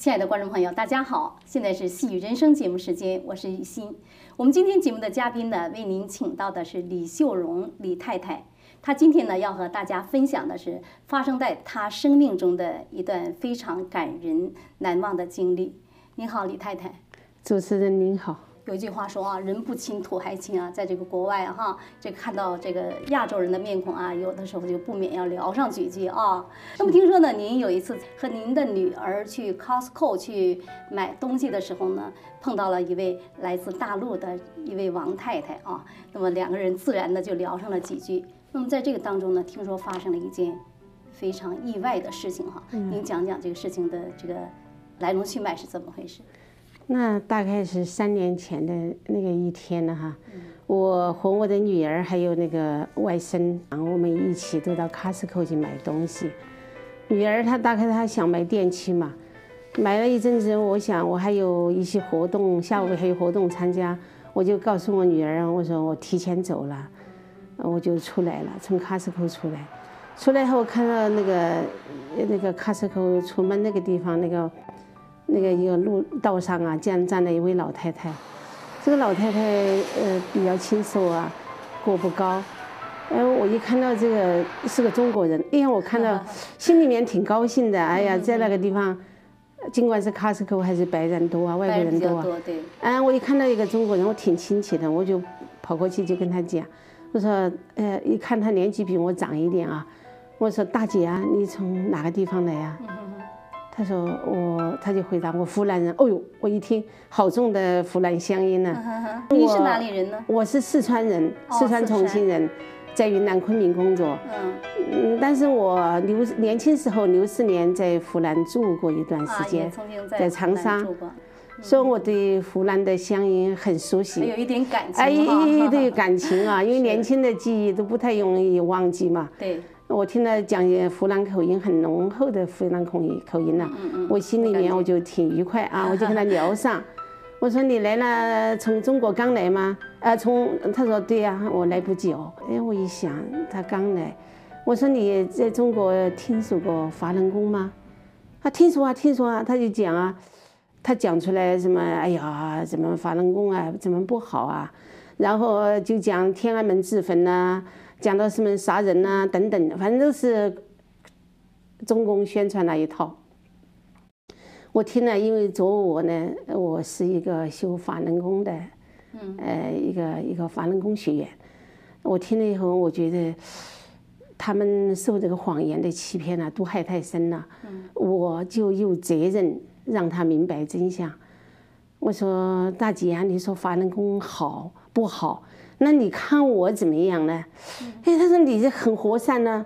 亲爱的观众朋友，大家好，现在是《戏语人生》节目时间，我是雨欣。我们今天节目的嘉宾呢，为您请到的是李秀荣李太太。她今天呢，要和大家分享的是发生在她生命中的一段非常感人难忘的经历。您好，李太太。主持人您好。有一句话说啊，人不亲土还亲啊，在这个国外哈，这看到这个亚洲人的面孔啊，有的时候就不免要聊上几句啊。那么听说呢，您有一次和您的女儿去 Costco 去买东西的时候呢，碰到了一位来自大陆的一位王太太啊，那么两个人自然的就聊上了几句。那么在这个当中呢，听说发生了一件非常意外的事情哈，您讲讲这个事情的这个来龙去脉是怎么回事？那大概是三年前的那个一天了哈，我和我的女儿还有那个外甥，我们一起都到 Costco 去买东西。女儿她大概她想买电器嘛，买了一阵子，我想我还有一些活动，下午还有活动参加，我就告诉我女儿，我说我提前走了，我就出来了，从 Costco 出来，出来后看到那个那个 Costco 出门那个地方那个。那个一个路道上啊，站站了一位老太太，这个老太太呃比较清瘦啊，个不高，哎我一看到这个是个中国人，哎呀我看到心里面挺高兴的，哎呀在那个地方，尽管是 Costco 还是白人多啊，外国人多啊，对，嗯我一看到一个中国人，我挺亲切的，我就跑过去就跟他讲，我说呃一看他年纪比我长一点啊，我说大姐啊，你从哪个地方来啊？他说我，他就回答我湖南人。哦呦，我一听好重的湖南乡音呢。你是哪里人呢？我是四川人，四川重庆人，在云南昆明工作。嗯嗯，但是我六年轻时候六四年在湖南住过一段时间，在长沙，所以我对湖南的乡音很熟悉，有一点感情。哎，对感情啊，因为年轻的记忆都不太容易忘记嘛。对。我听他讲湖南口音很浓厚的湖南口音口音了，我心里面我就挺愉快啊，我就跟他聊上。我说你来了，从中国刚来吗？啊，从他说对呀，我来不久。哎，我一想他刚来，我说你在中国听说过法轮功吗？他听说啊，听说啊，他就讲啊，他讲出来什么？哎呀，怎么法轮功啊，怎么不好啊？然后就讲天安门自焚呐。讲到什么杀人呐等等，反正都是中共宣传那一套。我听了，因为做我呢，我是一个修法轮功的，呃，一个一个法轮功学员。我听了以后，我觉得他们受这个谎言的欺骗呢，毒害太深了。我就有责任让他明白真相。我说大姐啊，你说法轮功好不好？那你看我怎么样呢？哎，他说你这很和善呢，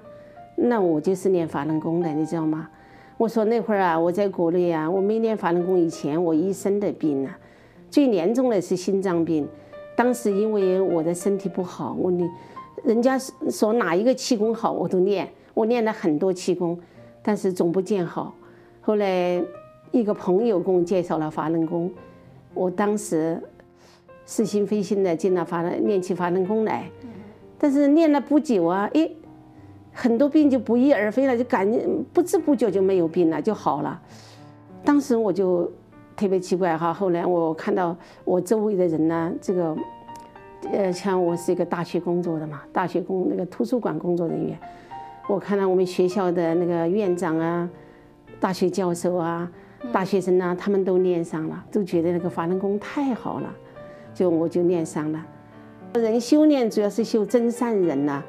那我就是练法轮功的，你知道吗？我说那会儿啊，我在国内啊，我没练法轮功以前，我一身的病啊，最严重的是心脏病。当时因为我的身体不好，我你，人家说哪一个气功好，我都练，我练了很多气功，但是总不见好。后来一个朋友给我介绍了法轮功，我当时。似心非心的进了法轮，练起法轮功来，但是练了不久啊，哎，很多病就不翼而飞了，就感觉不知不觉就没有病了，就好了。当时我就特别奇怪哈，后来我看到我周围的人呢，这个，呃，像我是一个大学工作的嘛，大学工那个图书馆工作人员，我看到我们学校的那个院长啊，大学教授啊，大学生啊，他们都练上了，都觉得那个法轮功太好了。就我就练上了，人修炼主要是修真善人呐，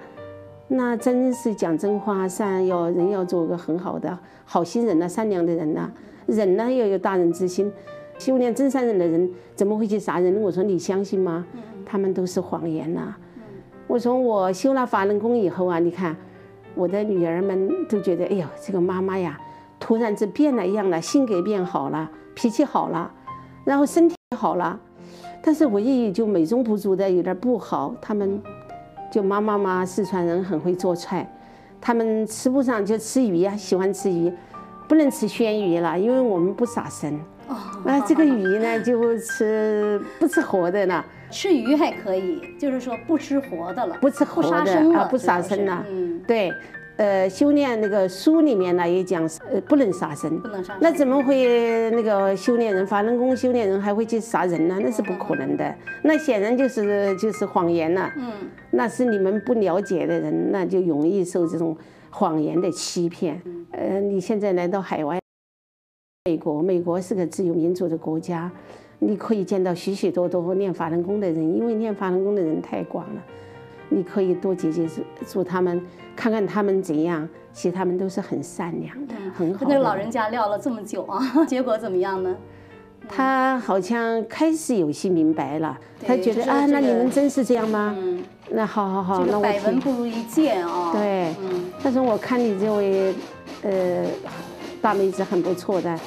那真是讲真话，善要人要做个很好的好心人呐，善良的人呐，人呢要有大人之心，修炼真善人的人怎么会去杀人？我说你相信吗？他们都是谎言呐。我说我修了法轮功以后啊，你看我的女儿们都觉得，哎呦，这个妈妈呀，突然之变了一样了，性格变好了，脾气好了，然后身体好了。但是唯一就美中不足的有点不好，他们就妈妈嘛，四川人很会做菜，他们吃不上就吃鱼呀，喜欢吃鱼，不能吃鲜鱼了，因为我们不杀生。哦。那这个鱼呢，就吃不吃活的了。吃鱼还可以，就是说不吃活的了，不吃活的啊，不杀生了。嗯。对，呃，修炼那个书里面呢也讲，呃，不能杀生。不能杀生。那怎么会那个修炼人法轮功修炼人还会去杀人呢？那是不可能的。那显然就是就是谎言了。嗯。那是你们不了解的人，那就容易受这种谎言的欺骗。呃，你现在来到海外，美国，美国是个自由民主的国家，你可以见到许许多多练法轮功的人，因为练法轮功的人太广了。你可以多接接触触他们，看看他们怎样。其实他们都是很善良的，很好。那个老人家聊了这么久啊，结果怎么样呢？他好像开始有些明白了，他觉得啊，那你们真是这样吗？嗯。那好好好，那我百闻不如一见啊。对。嗯。他说：“我看你这位呃大妹子很不错的。”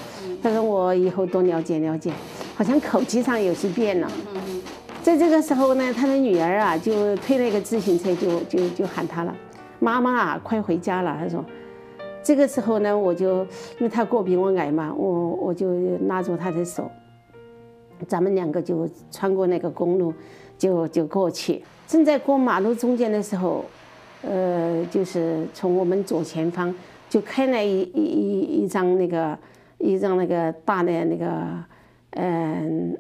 他说：“我以后多了解了解。”好像口气上有些变了。嗯嗯。在这个时候呢，他的女儿啊，就推了一个自行车，就就就喊他了：“妈妈啊，快回家了。”他说：“这个时候呢，我就因为他个比我矮嘛，我我就拉住他的手，咱们两个就穿过那个公路，就就过去。正在过马路中间的时候，呃，就是从我们左前方就开来一一一一张那个一张那个大的那个嗯。”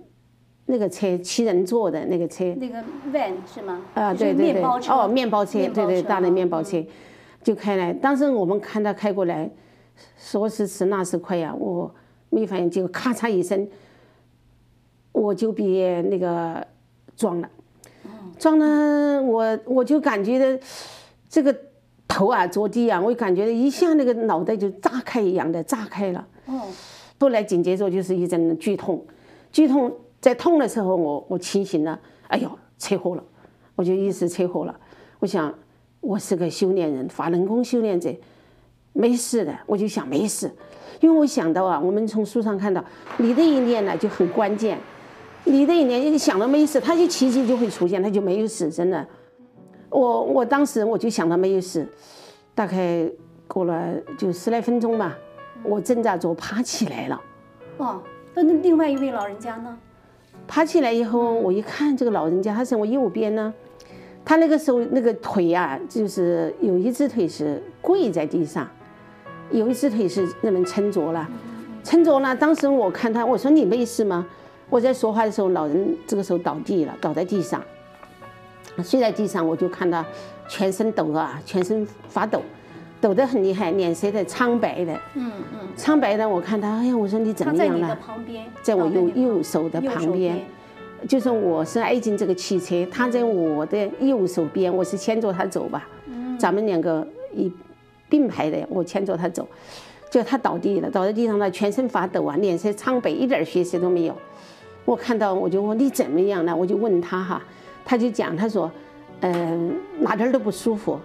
那个车七人座的那个车，那个 van 是吗？啊，对对对，哦，面包车，对对，大的面包车，就开来。当时我们看他开过来，说时迟那时快呀，我没反应，就咔嚓一声，我就被那个撞了，撞了我我就感觉的这个头啊着地啊，我感觉一下那个脑袋就炸开一样的炸开了。哦，后来紧接着就是一阵剧痛，剧痛。在痛的时候，我我清醒了，哎呦，车祸了，我就意识车祸了。我想，我是个修炼人，法轮功修炼者，没事的。我就想没事，因为我想到啊，我们从书上看到，你的一念呢就很关键，你的一念一想到没事，他就奇迹就会出现，他就没有死，真的。我我当时我就想到没有事，大概过了就十来分钟吧，我挣扎着爬起来了。哦，那那另外一位老人家呢？爬起来以后，我一看这个老人家，他在我右边呢。他那个时候那个腿啊，就是有一只腿是跪在地上，有一只腿是那么撑着了，撑着了。当时我看他，我说你没事吗？我在说话的时候，老人这个时候倒地了，倒在地上，睡在地上。我就看他全身抖啊，全身发抖。抖得很厉害，脸色的苍白的，嗯嗯，苍白的。我看他，哎呀，我说你怎么样了？在我右右手的旁边，就是我是挨进这个汽车，他在我的右手边，我是牵着他走吧，嗯咱们两个一并排的，我牵着他走，就他倒地了，倒在地上，了全身发抖啊，脸色苍白，一点血色都没有。我看到我就问你怎么样了？我就问他哈，他就讲，他说，嗯，哪点都不舒服。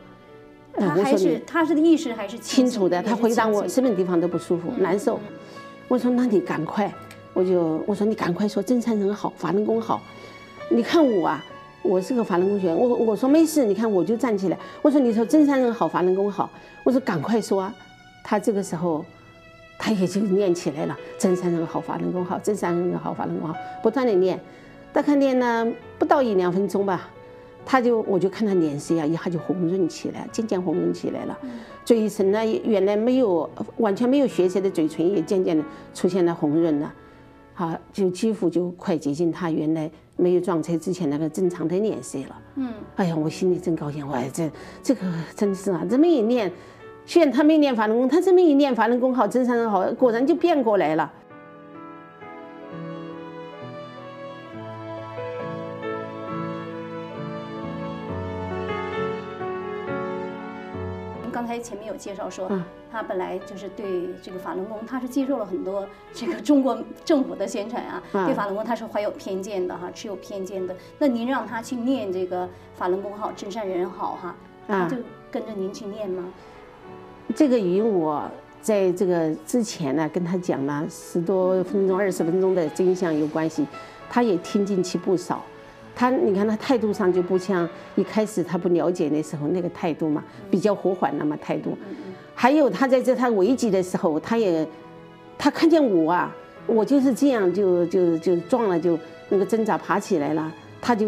他还是他是的意识还是清楚的，他回答我什么地方都不舒服难受。我说那你赶快，我就我说你赶快说真善人好，法轮功好。你看我啊，我是个法轮功学员，我我说没事，你看我就站起来。我说你说真善人好，法轮功好。我说赶快说。他这个时候他也就念起来了，真善人好，法轮功好，真善人好，法轮功好，不断的念，大概念了不到一两分钟吧。他就，我就看他脸色呀，一下就红润起来，渐渐红润起来了。嘴唇呢，原来没有完全没有血色的嘴唇，也渐渐的出现了红润了。好，就几乎就快接近他原来没有撞车之前那个正常的脸色了。嗯，哎呀，我心里真高兴，我这这个真是啊，这么一念，虽然他没念法轮功，他这么一念法轮功好，真善人好，果然就变过来了。才前面有介绍说，他本来就是对这个法轮功，他是接受了很多这个中国政府的宣传啊，对法轮功他是怀有偏见的哈，持有偏见的。那您让他去念这个法轮功好，真善人好哈，他就跟着您去念吗？这个与我在这个之前呢，跟他讲了十多分钟、二十分钟的真相有关系，他也听进去不少。他，你看他态度上就不像一开始他不了解那时候那个态度嘛，比较和缓了嘛态度。还有他在这他危急的时候，他也，他看见我啊，我就是这样就就就撞了，就那个挣扎爬起来了，他就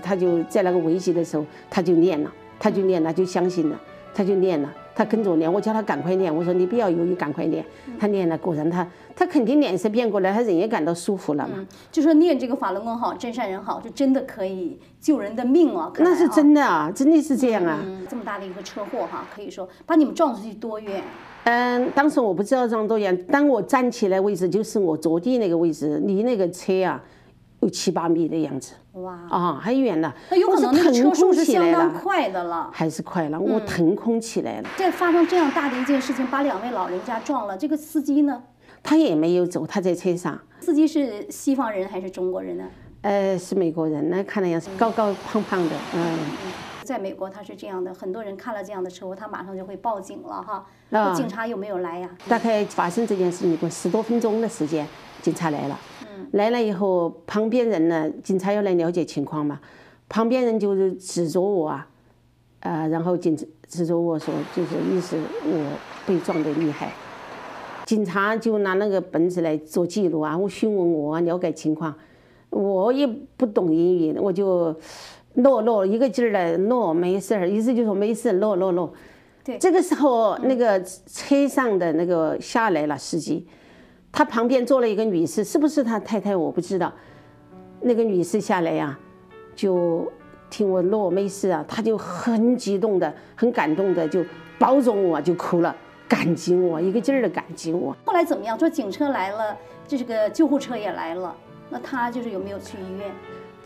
他就在那个危急的时候他就念了，他就念了就相信了，他就念了，他跟着练，我叫他赶快练，我说你不要犹豫，赶快练。他练了，果然他他肯定脸色变过来，他人也感到舒服了嘛。就说练这个法轮功好，真善人好，就真的可以救人的命啊！那是真的啊，真的是这样啊。这么大的一个车祸哈，可以说把你们撞出去多远？嗯，当时我不知道撞多远，当我站起来位置就是我着地那个位置，离那个车啊有七八米的样子。哇啊，还远了，那有可能那个车速是相当快的了，还是快了，我腾空起来了。这发生这样大的一件事情，把两位老人家撞了，这个司机呢？他也没有走，他在车上。司机是西方人还是中国人呢？呃，是美国人，那看的样子高高胖胖的，嗯。在美国他是这样的，很多人看了这样的车祸，他马上就会报警了哈。那警察有没有来呀？大概发生这件事情过十多分钟的时间，警察来了。嗯来了以后，旁边人呢，警察要来了解情况嘛。旁边人就是指着我啊，呃，然后警指着我说，就是意思我被撞得厉害。警察就拿那个本子来做记录啊，我询问我了解情况，我也不懂英语，我就诺诺一个劲儿的诺没事儿，意思就说没事，诺诺诺。对，这个时候那个车上的那个下来了司机。他旁边坐了一个女士，是不是他太太？我不知道。那个女士下来呀，就听我诺没事啊，她就很激动的、很感动的，就抱着我就哭了，感激我，一个劲儿的感激我。后来怎么样？说警车来了，这个救护车也来了，那他就是有没有去医院？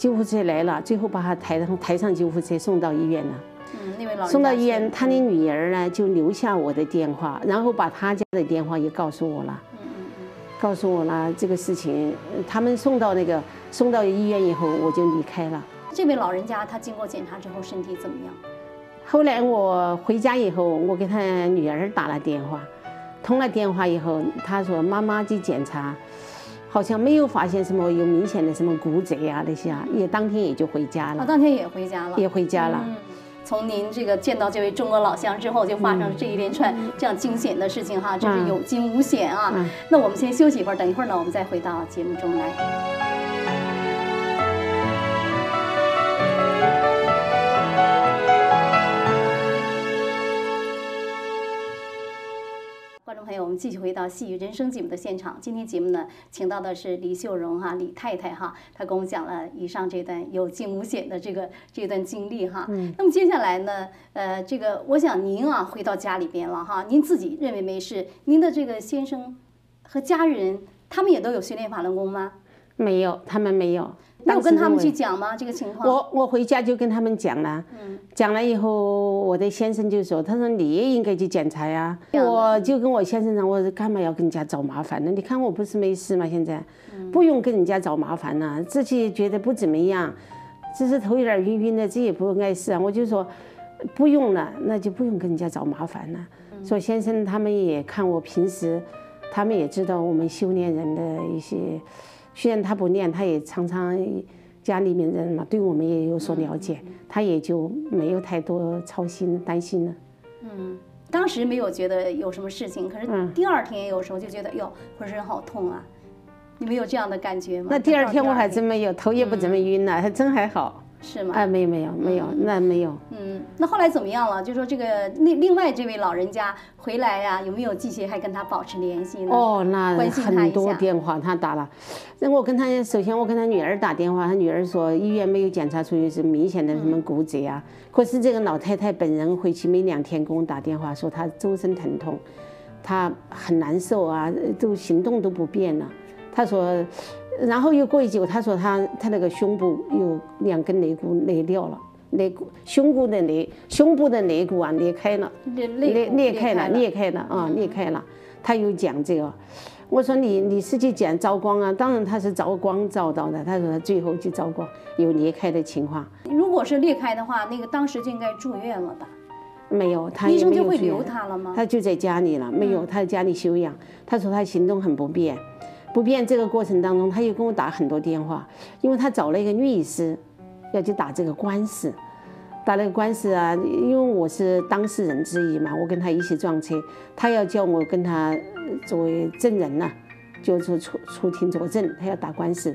救护车来了，最后把他抬上抬上救护车送到医院了。嗯，那位老送到医院，他的女儿呢就留下我的电话，然后把他家的电话也告诉我了。嗯嗯告诉我了这个事情，他们送到那个送到医院以后，我就离开了。这位老人家他经过检查之后身体怎么样？后来我回家以后，我给他女儿打了电话，通了电话以后，他说妈妈去检查，好像没有发现什么有明显的什么骨折啊那些啊，也当天也就回家了。当天也回家了。也回家了。从您这个见到这位中国老乡之后，就发生了这一连串这样惊险的事情哈，真是有惊无险啊。那我们先休息一会儿，等一会儿呢，我们再回到节目中来。继续回到《戏剧人生》节目的现场。今天节目呢，请到的是李秀荣哈，李太太哈，她跟我们讲了以上这段有惊无险的这个这段经历哈。嗯。那么接下来呢，呃，这个我想您啊，回到家里边了哈，您自己认为没事，您的这个先生和家人，他们也都有训练法轮功吗？没有，他们没有。有跟他们去讲吗？这个情况？我我回家就跟他们讲了，讲了以后，我的先生就说：“他说你也应该去检查呀。”我就跟我先生讲：“我说干嘛要跟人家找麻烦呢？你看我不是没事吗？现在不用跟人家找麻烦了，自己觉得不怎么样，只是头有点晕晕的，这也不碍事啊。”我就说不用了，那就不用跟人家找麻烦了。说先生他们也看我平时，他们也知道我们修炼人的一些。虽然他不练，他也常常家里面人嘛，对我们也有所了解，他也就没有太多操心担心了。嗯，当时没有觉得有什么事情，可是第二天有时候就觉得哟，浑身好痛啊。你们有这样的感觉吗？那第二天我还真没有，头也不怎么晕了，还真还好。是吗？哎，没有没有没有，那没有。嗯，那后来怎么样了？就说这个另另外这位老人家回来呀，有没有继续还跟他保持联系呢？哦，那很多电话他打了。那我跟他首先我跟他女儿打电话，他女儿说医院没有检查出有什么明显的什么骨折啊。可是这个老太太本人回去没两天给我打电话说她周身疼痛，她很难受啊，都行动都不便了。她说。然后又过一久，他说他他那个胸部有两根肋骨裂掉了，肋骨胸骨的肋胸部的肋骨啊裂开了，裂裂裂开了裂开了啊裂开了。他又讲这个，我说你你是去讲照光啊？当然他是照光照到的。他说他最后去照光有裂开的情况。如果是裂开的话，那个当时就应该住院了吧？没有，他医生就会留他了吗？他就在家里了，没有他在家里休养。他说他行动很不便。不便这个过程当中，他又跟我打很多电话，因为他找了一个律师，要去打这个官司，打那个官司啊，因为我是当事人之一嘛，我跟他一起撞车，他要叫我跟他作为证人呢，就是出出庭作证，他要打官司，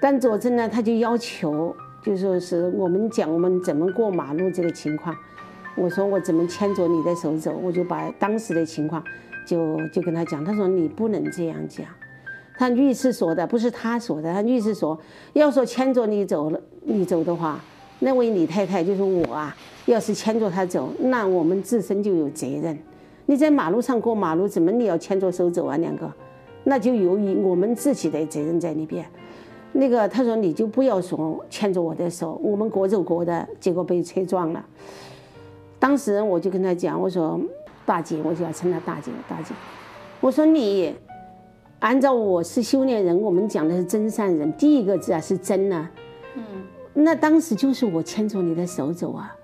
但作证呢，他就要求就说是我们讲我们怎么过马路这个情况，我说我怎么牵着你的手走？我就把当时的情况就就跟他讲。他说你不能这样讲。他律师说的不是他说的，他律师说，要说牵着你走了，你走的话，那位李太太就是我啊。要是牵着他走，那我们自身就有责任。你在马路上过马路，怎么你要牵着手走啊？两个，那就由于我们自己的责任在里边。那个他说你就不要说牵着我的手，我们各走各的，结果被车撞了。当时我就跟他讲，我说大姐，我就要称她大姐，大姐，我说你按照我是修炼人，我们讲的是真善人，第一个字啊是真呢，嗯，那当时就是我牵着你的手走啊。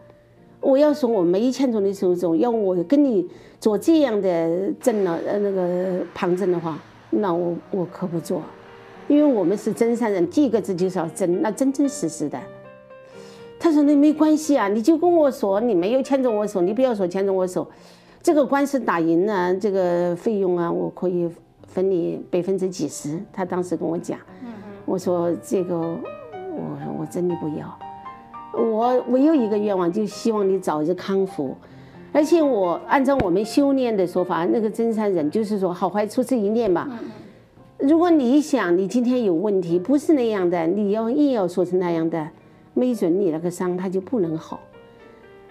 我要说我没牵着你手走，要我跟你做这样的证了呃那个旁证的话，那我我可不做，因为我们是真善人，第一个字就是要真，那真真实实的。他说那没关系啊，你就跟我说你没有牵着我手，你不要说牵着我手，这个官司打赢了，这个费用啊，我可以分你百分之几十。他当时跟我讲，我说这个我我真的不要。我唯有一个愿望，就希望你早日康复。而且我按照我们修炼的说法，那个真善忍就是说好坏出自一念吧。如果你想你今天有问题，不是那样的，你要硬要说成那样的，没准你那个伤它就不能好。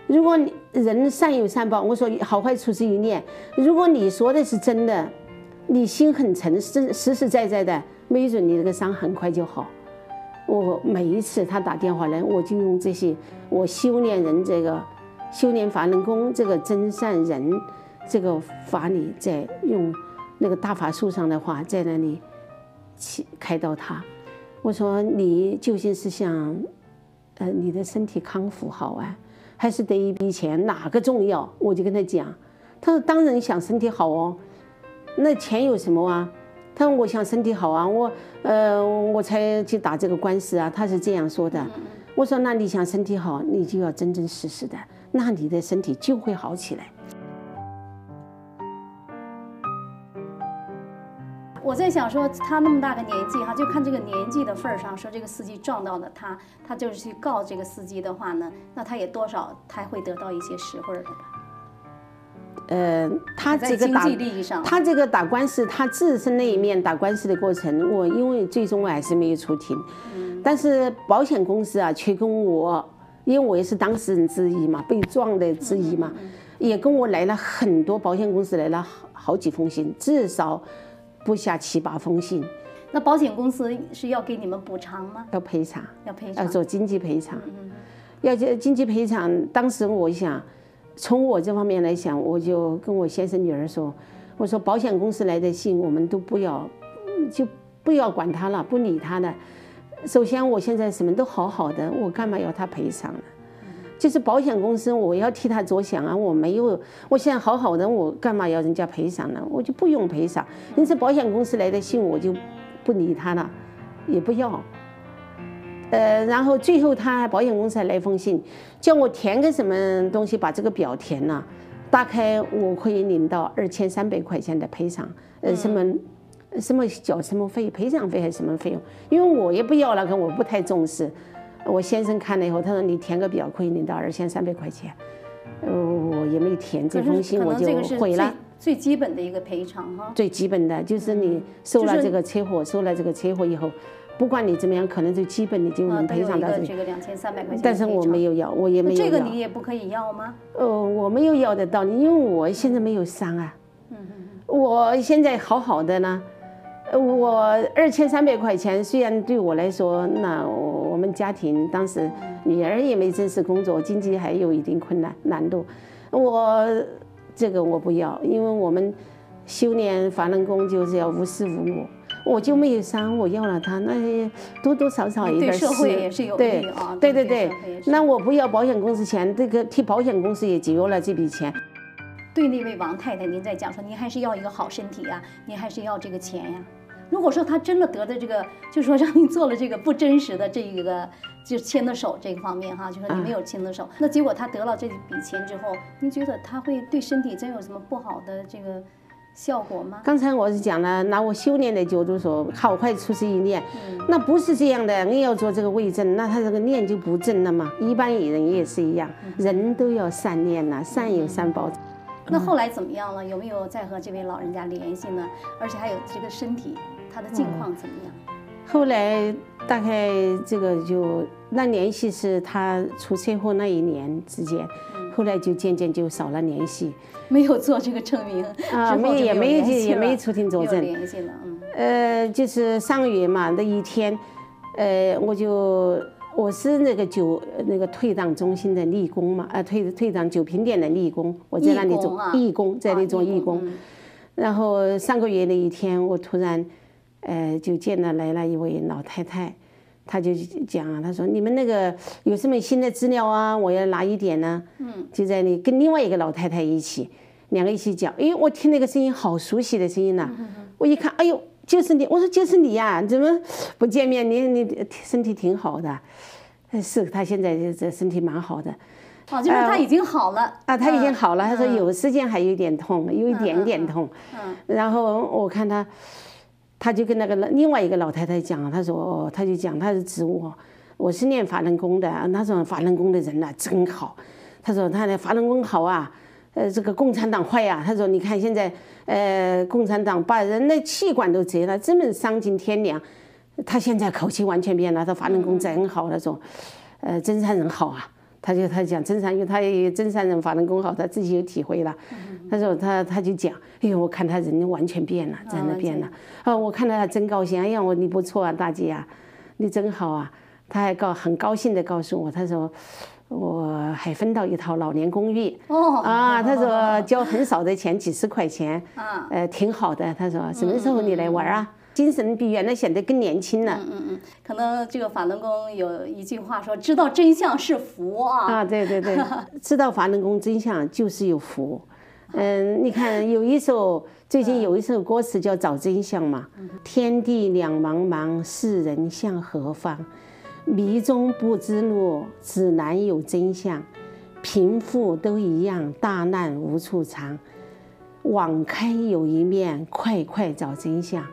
如果你人善有善报，我说好坏出自一念。如果你说的是真的，你心很诚实，实实在在的，没准你这个伤很快就好。我每一次他打电话来，我就用这些我修炼人这个修炼法轮功这个真善人这个法理，在用那个大法术上的话，在那里起开导他。我说你究竟是想呃你的身体康复好啊，还是得一笔钱？哪个重要？我就跟他讲，他说当然想身体好哦，那钱有什么啊？他说：“我想身体好啊，我呃，我才去打这个官司啊。”他是这样说的。我说：“那你想身体好，你就要真真实实的，那你的身体就会好起来。”我在想说，他那么大个年纪哈，就看这个年纪的份儿上，说这个司机撞到了他，他就是去告这个司机的话呢，那他也多少他会得到一些实惠的吧。呃，他这个打他这个打官司，他自身那一面打官司的过程，我因为最终我还是没有出庭。但是保险公司啊，却跟我，因为我也是当事人之一嘛，被撞的之一嘛，也跟我来了很多保险公司来了好好几封信，至少不下七八封信。那保险公司是要给你们补偿吗？要赔偿，要赔偿，要做经济赔偿。要经济赔偿，当时我想。从我这方面来想，我就跟我先生女儿说：“我说保险公司来的信，我们都不要，就不要管他了，不理他的。首先，我现在什么都好好的，我干嘛要他赔偿呢？就是保险公司，我要替他着想啊！我没有，我现在好好的，我干嘛要人家赔偿呢？我就不用赔偿。因此，保险公司来的信，我就不理他了，也不要。”呃，然后最后他保险公司还来封信，叫我填个什么东西，把这个表填了，大概我可以领到二千三百块钱的赔偿，呃，什么什么缴什么费，赔偿费还是什么费用？因为我也不要那个，我不太重视。我先生看了以后，他说你填个表可以领到二千三百块钱，呃，我也没填这封信，我就毁了。最基本的一个赔偿哈。最基本的就是你受了这个车祸，受了这个车祸以后。不管你怎么样，可能最基本你就能赔偿到这个两千三百块钱。但是我没有要，我也没有要。这个你也不可以要吗？呃，我没有要的道理，因为我现在没有伤啊。嗯嗯嗯。我现在好好的呢，我二千三百块钱虽然对我来说，那我们家庭当时女儿也没正式工作，经济还有一定困难难度，我这个我不要，因为我们修炼法轮功就是要无私无我。我就没有伤，我要了他，那多多少少一点对社会也是有利啊。对对对，那我不要保险公司钱，这个替保险公司也节约了这笔钱。对那位王太太，您在讲说，您还是要一个好身体呀，您还是要这个钱呀。如果说他真的得的这个，就是说让您做了这个不真实的这一个，就牵的手这个方面哈，就说你没有牵的手，那结果他得了这笔钱之后，您觉得他会对身体真有什么不好的这个？效果吗？刚才我是讲了，拿我修炼的角度说，好坏出自一念，那不是这样的。硬要做这个为正，那他这个念就不正了嘛。一般人也是一样，人都要善念呐，善有善报。那后来怎么样了？有没有再和这位老人家联系呢？而且还有这个身体，他的境况怎么样？后来大概这个就那联系是他出车祸那一年之间，后来就渐渐就少了联系。没有做这个证明啊，没也没有也没有出庭作证。联系了，嗯。呃，就是上个月嘛，那一天，呃，我就。我是那个酒那个退档中心的义工嘛，啊退退档酒瓶店的义工，我在那里做义工，在那里做义工。然后上个月那一天，我突然，呃，就见了来了一位老太太，她就讲啊，他说你们那个有什么新的资料啊？我要拿一点呢。嗯。就在那跟另外一个老太太一起，两个一起讲，哎，我听那个声音好熟悉的声音呐。我一看，哎呦。就是你，我说就是你呀，怎么不见面？你你身体挺好的，是他现在这身体蛮好的。哦，就是他已经好了啊，他已经好了。他说有时间还有点痛，有一点点痛。嗯。然后我看他，他就跟那个另外一个老太太讲，他说，他就讲他是指我，我是练法轮功的。他说法轮功的人呐真好，他说他的法轮功好啊。呃，这个共产党坏呀！他说：“你看现在，呃，共产党把人的气管都折了，真的丧尽天良。他现在口气完全变了，他法轮功真好。他说，呃，真善人好啊。他就他讲真善，因为他也真善人法轮功好，他自己有体会了。他说他他就讲，哎呦，我看他人完全变了，真的变了。啊，我看到他真高兴。哎呀，我你不错啊，大姐啊，你真好啊。他还告很高兴的告诉我，他说。”我还分到一套老年公寓哦啊，他说交很少的钱，几十块钱，啊，呃，挺好的。他说什么时候你来玩啊？精神比原来显得更年轻了。嗯嗯嗯，可能这个法轮功有一句话说，知道真相是福啊。啊，对对对，知道法轮功真相就是有福。嗯，你看有一首最近有一首歌词叫找真相嘛，天地两茫茫，世人向何方？迷中不知路，指南有真相。贫富都一样，大难无处藏。网开有一面，快快找真相。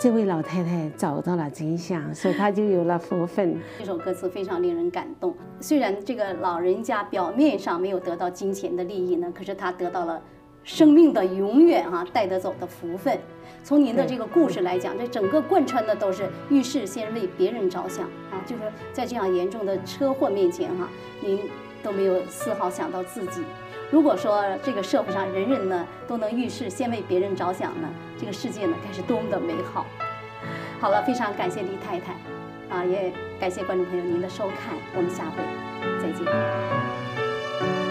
这位老太太找到了真相，所以她就有了福分。这首歌词非常令人感动。虽然这个老人家表面上没有得到金钱的利益呢，可是他得到了。生命的永远啊带得走的福分，从您的这个故事来讲，这整个贯穿的都是遇事先为别人着想啊，就是在这样严重的车祸面前哈，您都没有丝毫想到自己。如果说这个社会上人人呢都能遇事先为别人着想呢，这个世界呢该是多么的美好。好了，非常感谢李太太，啊，也感谢观众朋友您的收看，我们下回再见。